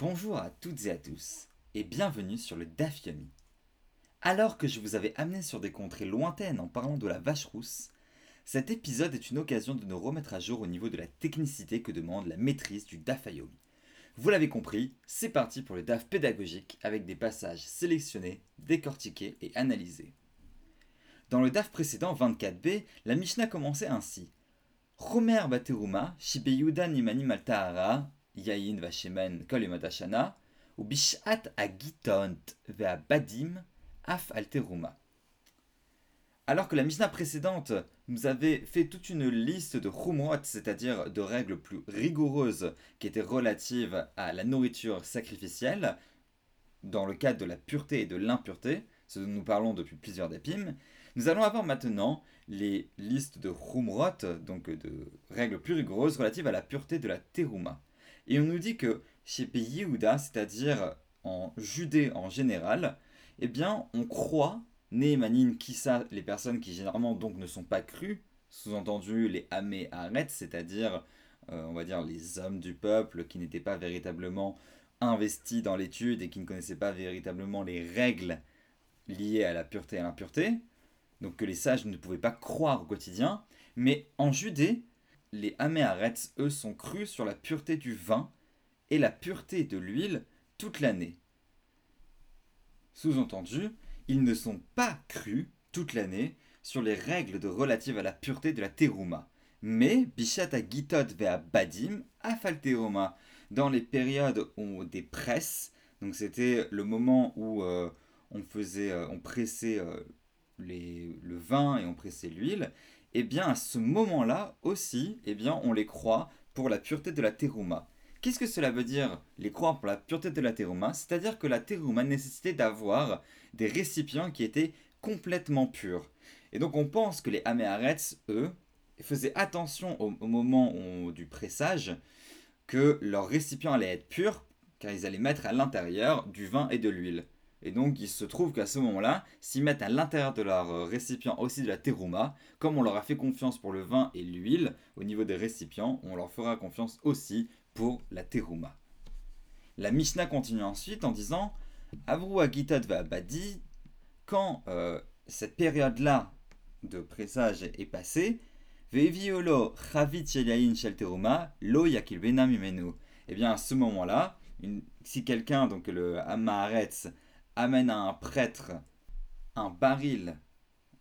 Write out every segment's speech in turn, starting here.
Bonjour à toutes et à tous, et bienvenue sur le DAF Yomi. Alors que je vous avais amené sur des contrées lointaines en parlant de la vache rousse, cet épisode est une occasion de nous remettre à jour au niveau de la technicité que demande la maîtrise du DAF Yomi. Vous l'avez compris, c'est parti pour le DAF pédagogique avec des passages sélectionnés, décortiqués et analysés. Dans le DAF précédent 24b, la Mishnah commençait ainsi. Romer Bateruma, Yain Vashemen Kol ou Bishat Agitont Vea Badim, Af Alteruma. Alors que la Mishnah précédente nous avait fait toute une liste de chumrot, c'est-à-dire de règles plus rigoureuses qui étaient relatives à la nourriture sacrificielle, dans le cadre de la pureté et de l'impureté, ce dont nous parlons depuis plusieurs dépim, nous allons avoir maintenant les listes de chumrot, donc de règles plus rigoureuses relatives à la pureté de la teruma. Et on nous dit que chez Yehuda, c'est-à-dire en Judée en général, eh bien, on croit, Néhémanine, Kissa, les personnes qui généralement donc ne sont pas crues, sous-entendu les Amé Aret, c'est-à-dire, euh, on va dire, les hommes du peuple qui n'étaient pas véritablement investis dans l'étude et qui ne connaissaient pas véritablement les règles liées à la pureté et à l'impureté, donc que les sages ne pouvaient pas croire au quotidien, mais en Judée, les Améarets, eux, sont crus sur la pureté du vin et la pureté de l'huile toute l'année. Sous-entendu, ils ne sont pas crus toute l'année sur les règles relatives à la pureté de la terouma. Mais Bishata Gitot Vea Badim Afalteroma, dans les périodes où des presses, donc c'était le moment où euh, on faisait, euh, on pressait euh, le vin et on pressait l'huile, eh bien à ce moment-là aussi, eh bien on les croit pour la pureté de la terouma. Qu'est-ce que cela veut dire, les croire pour la pureté de la terouma C'est-à-dire que la terouma nécessitait d'avoir des récipients qui étaient complètement purs. Et donc on pense que les Améarets, eux, faisaient attention au, moment du pressage que leurs récipients allaient être purs, car ils allaient mettre à l'intérieur du vin et de l'huile. Et donc, il se trouve qu'à ce moment-là, s'ils mettent à l'intérieur de leur euh, récipient aussi de la terouma, comme on leur a fait confiance pour le vin et l'huile, au niveau des récipients, on leur fera confiance aussi pour la terouma. La Mishnah continue ensuite en disant Avru Agitat va Badi, quand euh, cette période-là de pressage est passée, Veviolo Chavit Shel Teruma, Lo Yakil Mimenu. Eh bien, à ce moment-là, si quelqu'un, donc le Amaharetz, amène à un prêtre un baril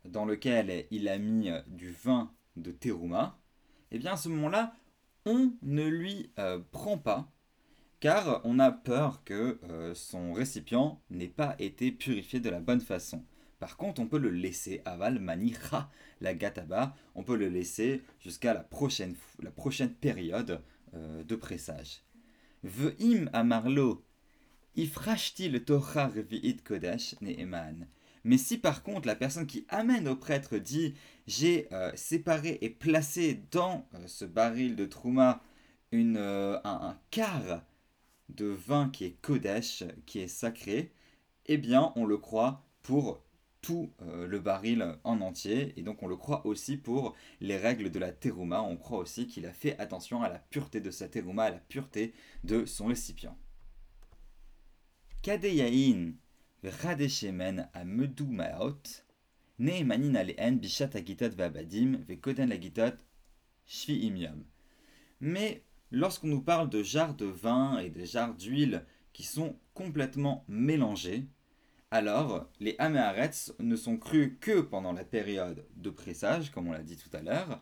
dans lequel il a mis euh, du vin de terouma, et eh bien à ce moment-là, on ne lui euh, prend pas, car on a peur que euh, son récipient n'ait pas été purifié de la bonne façon. Par contre, on peut le laisser aval manicha la gataba, on peut le laisser jusqu'à la prochaine, la prochaine période de pressage. Ve'im amarlo le Torah Kodesh Ne'eman. Mais si par contre la personne qui amène au prêtre dit j'ai euh, séparé et placé dans euh, ce baril de Trouma une, euh, un, quart de vin qui est Kodesh, qui est sacré, eh bien on le croit pour tout le baril en entier, et donc on le croit aussi pour les règles de la terouma, on croit aussi qu'il a fait attention à la pureté de sa terouma, à la pureté de son récipient. Bishat. Mais lorsqu'on nous parle de jarres de vin et de jarres d'huile qui sont complètement mélangés, alors les améarets ne sont crus que pendant la période de pressage, comme on l'a dit tout à l'heure,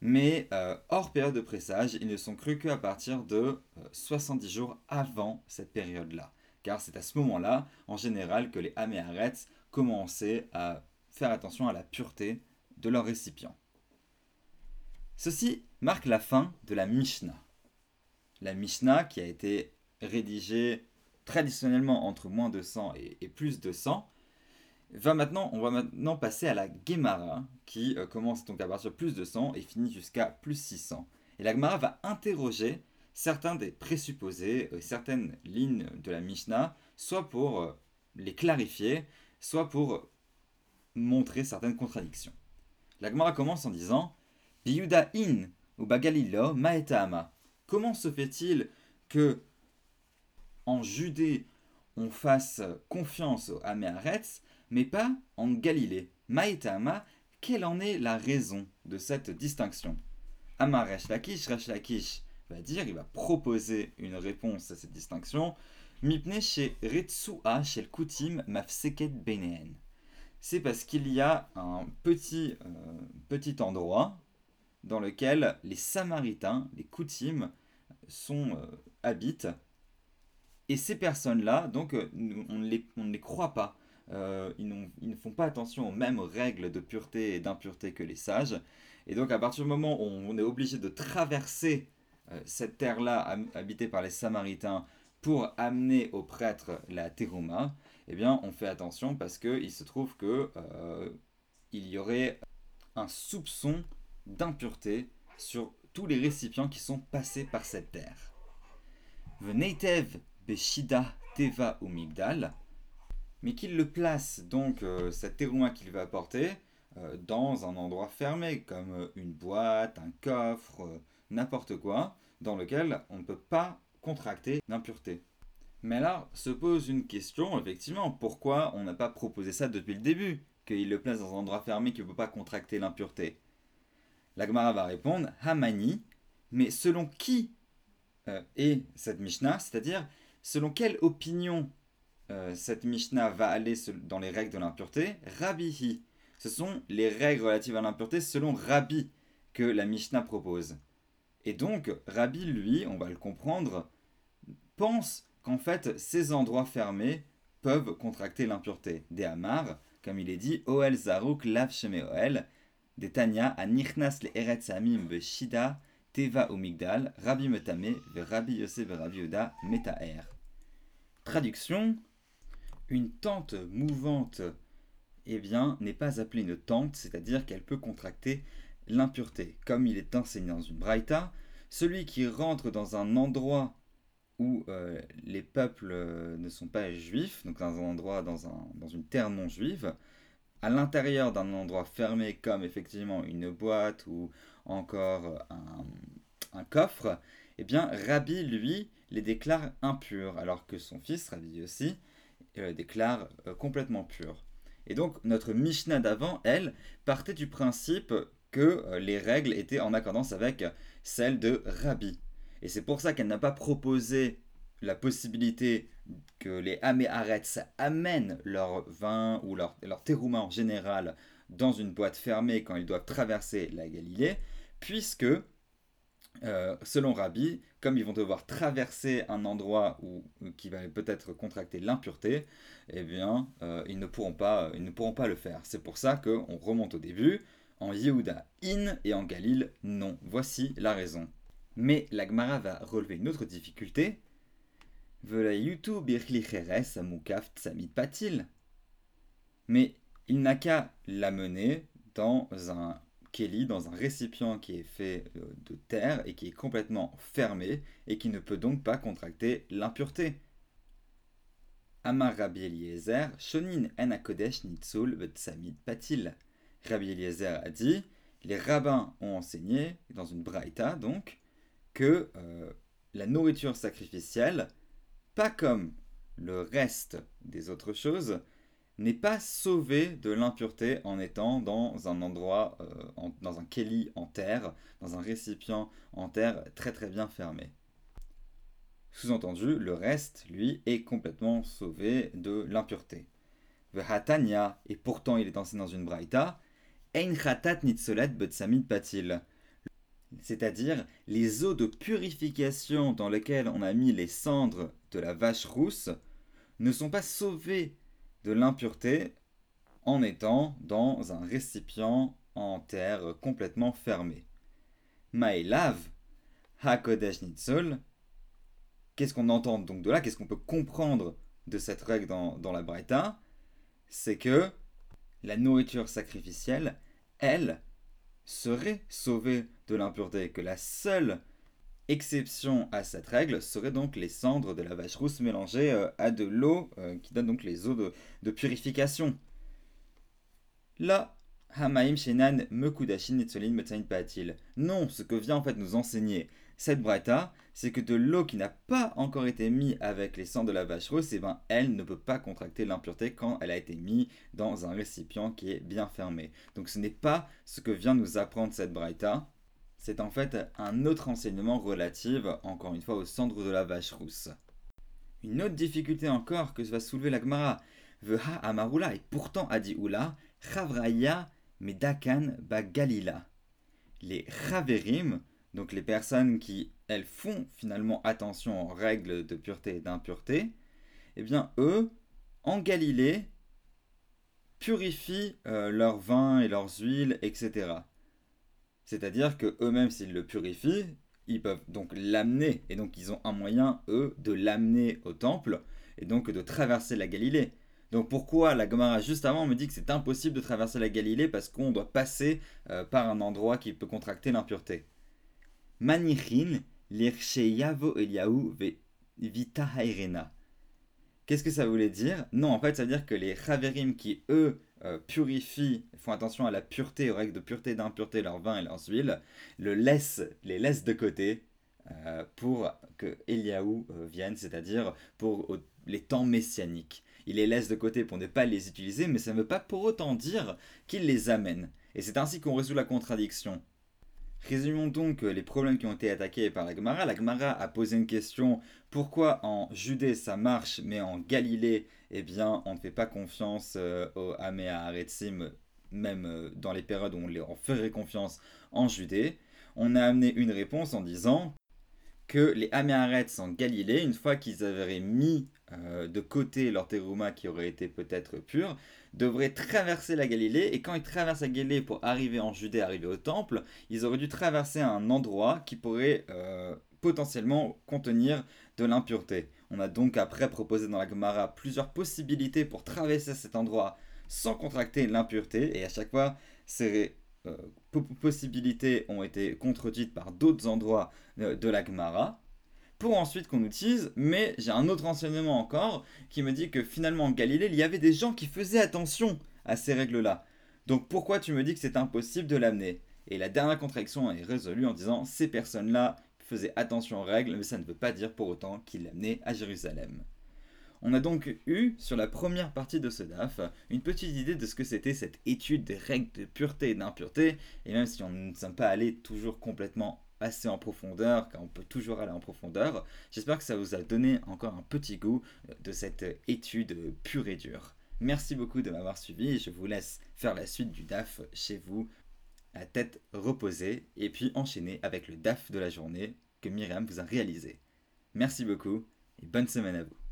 mais euh, hors période de pressage, ils ne sont crus qu'à partir de 70 euh, jours avant cette période-là car c'est à ce moment-là, en général, que les Améarets commençaient à faire attention à la pureté de leur récipient. Ceci marque la fin de la Mishnah. La Mishnah qui a été rédigée traditionnellement entre moins de 100 et, plus de 100, va maintenant, on va maintenant passer à la Gemara qui euh, commence donc à partir de plus de 100 et finit jusqu'à plus 600. Et la Gemara va interroger certains des présupposés, euh, certaines lignes de la Mishnah, soit pour euh, les clarifier, soit pour montrer certaines contradictions. La Gemara commence en disant Biyuda in ou bagalilo maetama. Comment se fait-il que en Judée, on fasse confiance au Améaretz, mais pas en Galilée? Maïtama, quelle en est la raison de cette distinction Amar dire, il va proposer une réponse à cette distinction. Mipne chez Retsua, Koutim, Mafseket. C'est parce qu'il y a un petit, euh, petit endroit dans lequel les Samaritains, les Koutim, sont, euh, habitent. Et ces personnes-là, donc, euh, on ne les, on ne les croit pas. ils, ils, ne font pas attention aux mêmes règles de pureté et d'impureté que les sages. Et donc, à partir du moment où on est obligé de traverser euh, cette terre-là habitée par les Samaritains pour amener aux prêtres la terouma, eh bien, on fait attention parce qu'il se trouve que euh, il y aurait un soupçon d'impureté sur tous les récipients qui sont passés par cette terre. Veneitev Beshida Teva ou Migdal, mais qu'il le place donc euh, cette terouma qu'il va apporter dans un endroit fermé comme une boîte, un coffre, n'importe quoi, dans lequel on ne peut pas contracter l'impureté. Mais là se pose une question, effectivement, pourquoi on n'a pas proposé ça depuis le début, qu'il le place dans un endroit fermé qui ne peut pas contracter l'impureté? La Gemara va répondre, Hamani, mais selon qui euh, est cette Mishnah, c'est-à-dire selon quelle opinion euh, cette Mishnah va aller dans les règles de l'impureté? Rabbihi. Ce sont les règles relatives à l'impureté selon Rabbi que la Mishnah propose. Et donc, Rabbi, lui, on va le comprendre, pense qu'en fait, ces endroits fermés peuvent contracter l'impureté. Des Hamar, comme il est dit, Oel Zaruk Lav Oel, des Tanya, Anichnas le Eretz Amim Shida, Teva ou Migdal, Rabbi Metame, ve Rabbi Yosef ve Rabbi Yoda, Metaer. Traduction Une tente mouvante, eh bien, n'est pas appelée une tente, c'est-à-dire qu'elle peut contracter l'impureté. Comme il est enseigné dans une braïta, celui qui rentre dans un endroit où euh, les peuples euh, ne sont pas juifs, donc dans un endroit, dans, un, dans une terre non juive, à l'intérieur d'un endroit fermé comme effectivement une boîte ou encore un, coffre, eh bien Rabbi, lui, les déclare impurs, alors que son fils, Rabbi aussi, euh, déclare complètement purs. Et donc notre Mishnah d'avant, elle, partait du principe que euh, les règles étaient en accordance avec celles de Rabbi. Et c'est pour ça qu'elle n'a pas proposé la possibilité que les Améharetz amènent leur vin ou leur, leur en général dans une boîte fermée quand ils doivent traverser la Galilée, puisque, euh, selon Rabbi, comme ils vont devoir traverser un endroit où, qui va peut-être contracter l'impureté, eh bien, euh, ils, ne pourront pas, ils ne pourront pas le faire. C'est pour ça qu'on remonte au début, en Yehuda in et en Galil non. Voici la raison. Mais la Gemara va relever une autre difficulté. Mais il n'a qu'à la mener dans un keli, dans un récipient qui est fait euh, de terre et qui est complètement fermé et qui ne peut donc pas contracter l'impureté. Amar Rabbi Eliezer, Shonin en akodesh nitzul patil. Rabbi Eliezer a dit, les rabbins ont enseigné, dans une braïta donc, que euh, la nourriture sacrificielle, pas comme le reste des autres choses, n'est pas sauvée de l'impureté en étant dans un endroit, euh, dans un keli en terre, dans un récipient en terre très très bien fermé. Sous-entendu, le reste, lui, est complètement sauvé de l'impureté. Hatanya, et pourtant il est enseigné dans une braïta, C'est-à-dire les eaux de purification dans lesquelles on a mis les cendres de la vache rousse ne sont pas sauvées de l'impureté en étant dans un récipient en terre complètement fermé. Maelav, Hakodesh Nitzol, qu'est-ce qu'on entend donc de là? Qu'est-ce qu'on peut comprendre de cette règle dans, dans la Braïta? C'est que la nourriture sacrificielle elle, serait sauvée de l'impureté, que la seule exception à cette règle serait donc les cendres de la vache rousse mélangées euh, à de l'eau euh, qui donne donc les eaux de, purification. Là, Hamaim Shenan Mekudashin Netsolin Patil. Non, ce que vient en fait nous enseigner cette braïta, c'est que de l'eau qui n'a pas encore été mise avec les sangs de la vache rousse, eh ben, elle ne peut pas contracter l'impureté quand elle a été mise dans un récipient qui est bien fermé. Donc ce n'est pas ce que vient nous apprendre cette braïta, c'est en fait un autre enseignement relatif, encore une fois, au centre de la vache rousse. Une autre difficulté encore que va soulever la Gemara, Veha Amarula, et pourtant a dit Oula, Chavraya Medakan Bagalila. Les Chaverim, donc les personnes qui, elles, font finalement attention aux règles de pureté et d'impureté, eh bien, eux, en Galilée, purifient euh, leur vin et leurs huiles, etc. C'est-à-dire que eux-mêmes, s'ils le purifient, ils peuvent donc l'amener, et donc ils ont un moyen, eux, de l'amener au temple, et donc de traverser la Galilée. Donc pourquoi la Gomara juste avant me dit que c'est impossible de traverser la Galilée parce qu'on doit passer euh, par un endroit qui peut contracter l'impureté? Manichin l'ircheyavo eliaou vita Qu'est-ce que ça voulait dire? Non, en fait, ça veut dire que les Chaverim qui, eux, euh, purifient, font attention à la pureté, aux règles de pureté et d'impureté, leur vin et leurs huiles, le laissent, les laissent de côté euh, pour que Eliaou euh, vienne, c'est-à-dire pour les temps messianiques. Il les laisse de côté pour ne pas les utiliser, mais ça ne veut pas pour autant dire qu'il les amène. Et c'est ainsi qu'on résout la contradiction. Résumons donc les problèmes qui ont été attaqués par la Gemara. La Gemara a posé une question pourquoi en Judée ça marche, mais en Galilée, eh bien, on ne fait pas confiance euh, aux Améa Aretzim, même euh, dans les périodes où on, leur ferait confiance en Judée? On a amené une réponse en disant que les Améaretz en Galilée, une fois qu'ils avaient mis euh, de côté leur terouma qui aurait été peut-être pur, devraient traverser la Galilée. Et quand ils traversent la Galilée pour arriver en Judée, arriver au temple, ils auraient dû traverser un endroit qui pourrait euh, potentiellement contenir de l'impureté. On a donc après proposé dans la Gemara plusieurs possibilités pour traverser cet endroit sans contracter l'impureté. Et à chaque fois, ces euh, possibilités ont été contredites par d'autres endroits de la Gemara pour ensuite qu'on utilise, mais j'ai un autre enseignement encore qui me dit que finalement en Galilée, il y avait des gens qui faisaient attention à ces règles-là. Donc pourquoi tu me dis que c'est impossible de l'amener? Et la dernière contradiction est résolue en disant ces personnes-là faisaient attention aux règles, mais ça ne veut pas dire pour autant qu'ils l'amenaient à Jérusalem. On a donc eu, sur la première partie de ce DAF, une petite idée de ce que c'était cette étude des règles de pureté et d'impureté, et même si on ne sommes pas allé toujours complètement assez en profondeur, car on peut toujours aller en profondeur. J'espère que ça vous a donné encore un petit goût euh, de cette étude pure et dure. Merci beaucoup de m'avoir suivi je vous laisse faire la suite du DAF chez vous, à tête reposée, et puis enchaîner avec le DAF de la journée que Myriam vous a réalisé. Merci beaucoup et bonne semaine à vous.